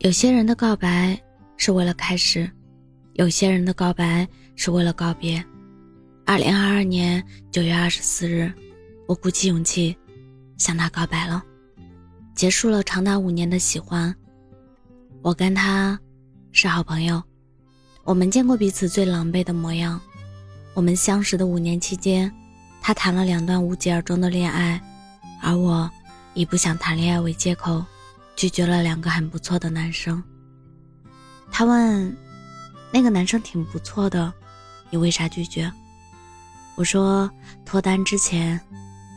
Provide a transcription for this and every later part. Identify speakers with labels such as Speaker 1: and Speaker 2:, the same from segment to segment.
Speaker 1: 有些人的告白是为了开始，有些人的告白是为了告别。二零二二年九月二十四日，我鼓起勇气向他告白了，结束了长达五年的喜欢。我跟他是好朋友，我们见过彼此最狼狈的模样。我们相识的五年期间，他谈了两段无疾而终的恋爱，而我以不想谈恋爱为借口。拒绝了两个很不错的男生。他问：“那个男生挺不错的，你为啥拒绝？”我说：“脱单之前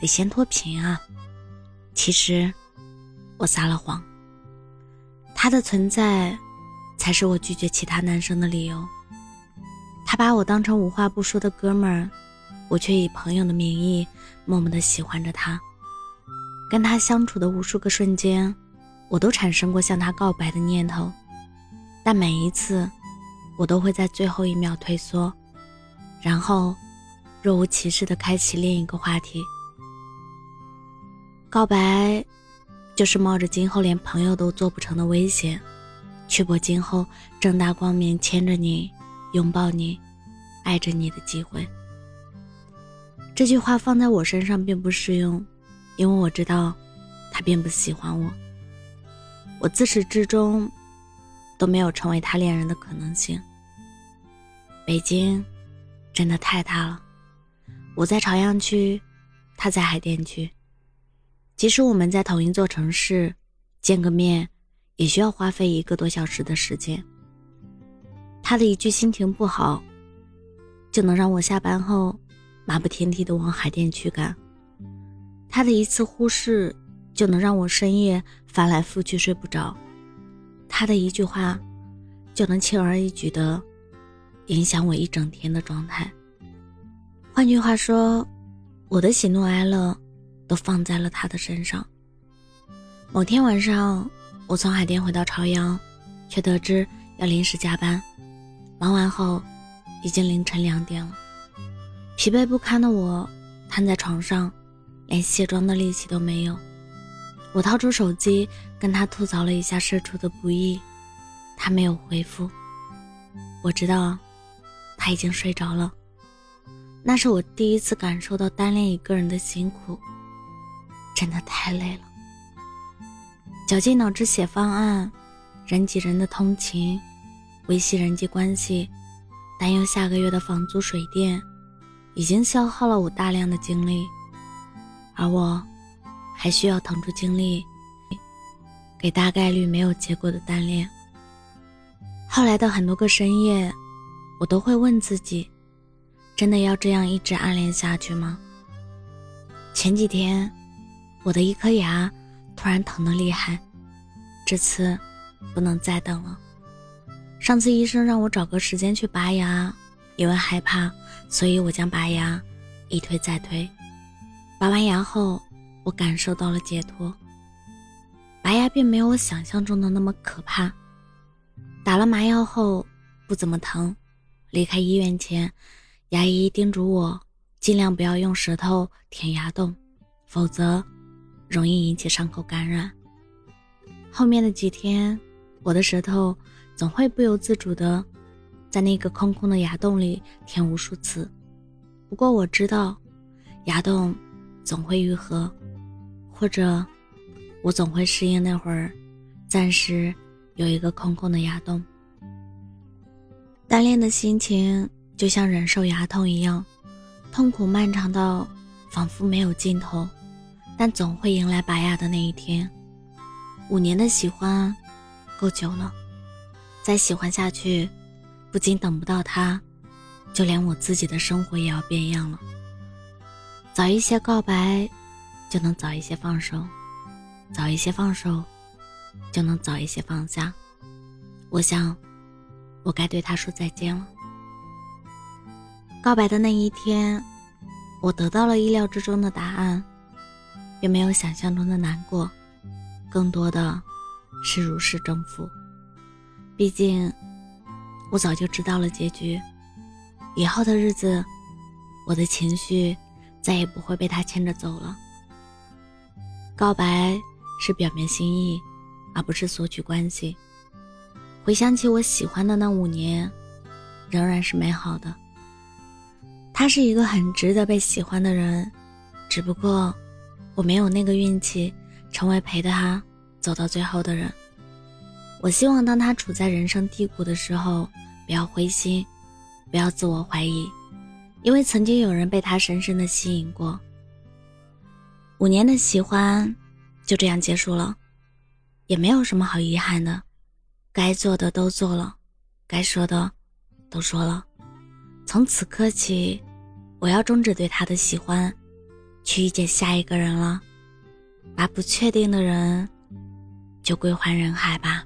Speaker 1: 得先脱贫啊。”其实我撒了谎。他的存在才是我拒绝其他男生的理由。他把我当成无话不说的哥们儿，我却以朋友的名义默默的喜欢着他。跟他相处的无数个瞬间。我都产生过向他告白的念头，但每一次，我都会在最后一秒退缩，然后若无其事地开启另一个话题。告白，就是冒着今后连朋友都做不成的危险，去搏今后正大光明牵着你、拥抱你、爱着你的机会。这句话放在我身上并不适用，因为我知道，他并不喜欢我。我自始至终都没有成为他恋人的可能性。北京真的太大了，我在朝阳区，他在海淀区。即使我们在同一座城市，见个面也需要花费一个多小时的时间。他的一句心情不好，就能让我下班后马不停蹄的往海淀区赶。他的一次忽视。就能让我深夜翻来覆去睡不着，他的一句话，就能轻而易举的影响我一整天的状态。换句话说，我的喜怒哀乐都放在了他的身上。某天晚上，我从海淀回到朝阳，却得知要临时加班。忙完后，已经凌晨两点了，疲惫不堪的我瘫在床上，连卸妆的力气都没有。我掏出手机跟他吐槽了一下社畜的不易，他没有回复。我知道，他已经睡着了。那是我第一次感受到单恋一个人的辛苦，真的太累了。绞尽脑汁写方案，人挤人的通勤，维系人际关系，担忧下个月的房租水电，已经消耗了我大量的精力，而我。还需要腾出精力，给大概率没有结果的单恋。后来的很多个深夜，我都会问自己：真的要这样一直暗恋下去吗？前几天，我的一颗牙突然疼得厉害，这次不能再等了。上次医生让我找个时间去拔牙，因为害怕，所以我将拔牙一推再推。拔完牙后。我感受到了解脱。拔牙并没有我想象中的那么可怕，打了麻药后不怎么疼。离开医院前，牙医叮嘱我尽量不要用舌头舔牙洞，否则容易引起伤口感染。后面的几天，我的舌头总会不由自主的在那个空空的牙洞里舔无数次。不过我知道，牙洞总会愈合。或者，我总会适应那会儿，暂时有一个空空的牙洞。单恋的心情就像忍受牙痛一样，痛苦漫长到仿佛没有尽头，但总会迎来拔牙的那一天。五年的喜欢，够久了，再喜欢下去，不仅等不到他，就连我自己的生活也要变样了。早一些告白。就能早一些放手，早一些放手，就能早一些放下。我想，我该对他说再见了。告白的那一天，我得到了意料之中的答案，并没有想象中的难过，更多的是如释重负。毕竟，我早就知道了结局，以后的日子，我的情绪再也不会被他牵着走了。告白是表明心意，而不是索取关系。回想起我喜欢的那五年，仍然是美好的。他是一个很值得被喜欢的人，只不过我没有那个运气，成为陪他走到最后的人。我希望当他处在人生低谷的时候，不要灰心，不要自我怀疑，因为曾经有人被他深深的吸引过。五年的喜欢就这样结束了，也没有什么好遗憾的。该做的都做了，该说的都说了。从此刻起，我要终止对他的喜欢，去遇见下一个人了。把不确定的人就归还人海吧。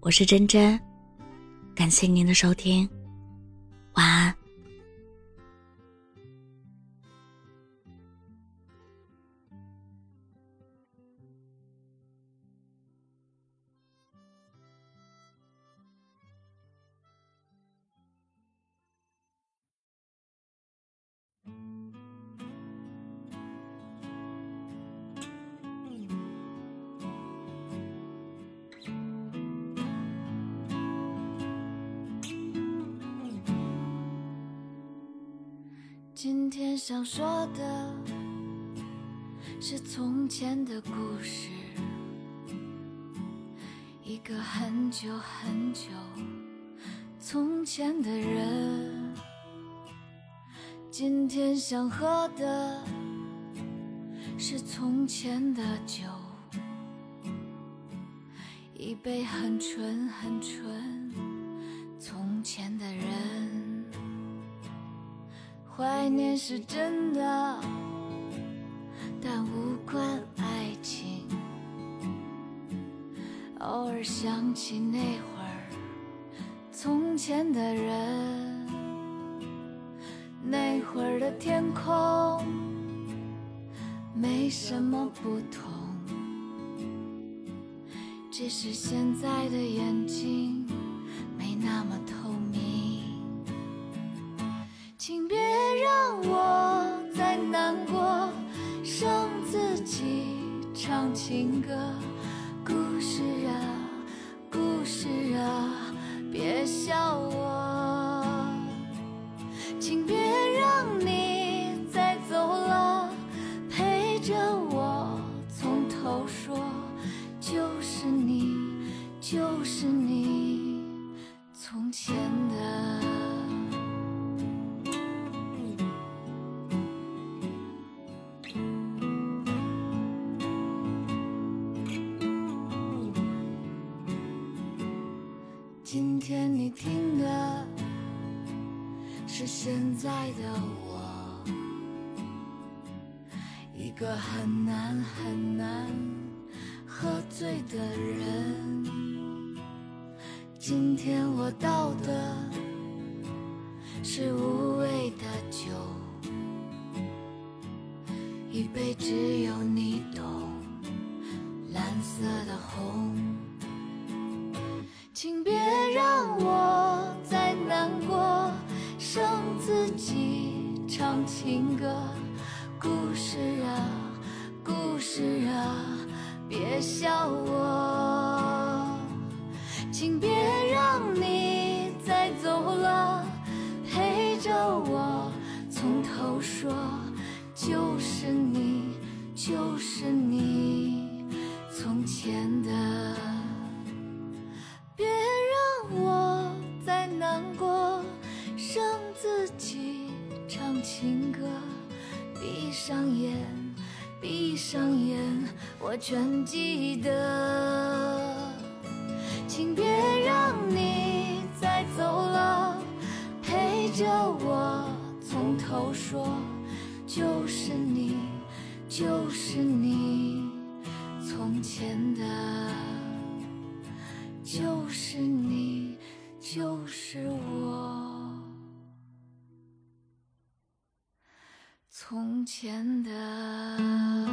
Speaker 1: 我是真真，感谢您的收听，晚安。
Speaker 2: 今天想说的是从前的故事，一个很久很久从前的人。今天想喝的是从前的酒，一杯很纯很纯从前怀念是真的，但无关爱情。偶尔想起那会儿从前的人，那会儿的天空没什么不同，只是现在的眼睛没那么透唱情歌。天你听的是现在的我，一个很难很难喝醉的人。今天我倒的是无味的酒，一杯只有你懂，蓝色的红。请别让我再难过，剩自己唱情歌。故事啊，故事啊，别笑我。请别让你再走了，陪着我从头说。就是你，就是你，从前的。情歌，闭上眼，闭上眼，我全记得。请别让你再走了，陪着我从头说。就是你，就是你，从前的，就是你，就是我。从前的。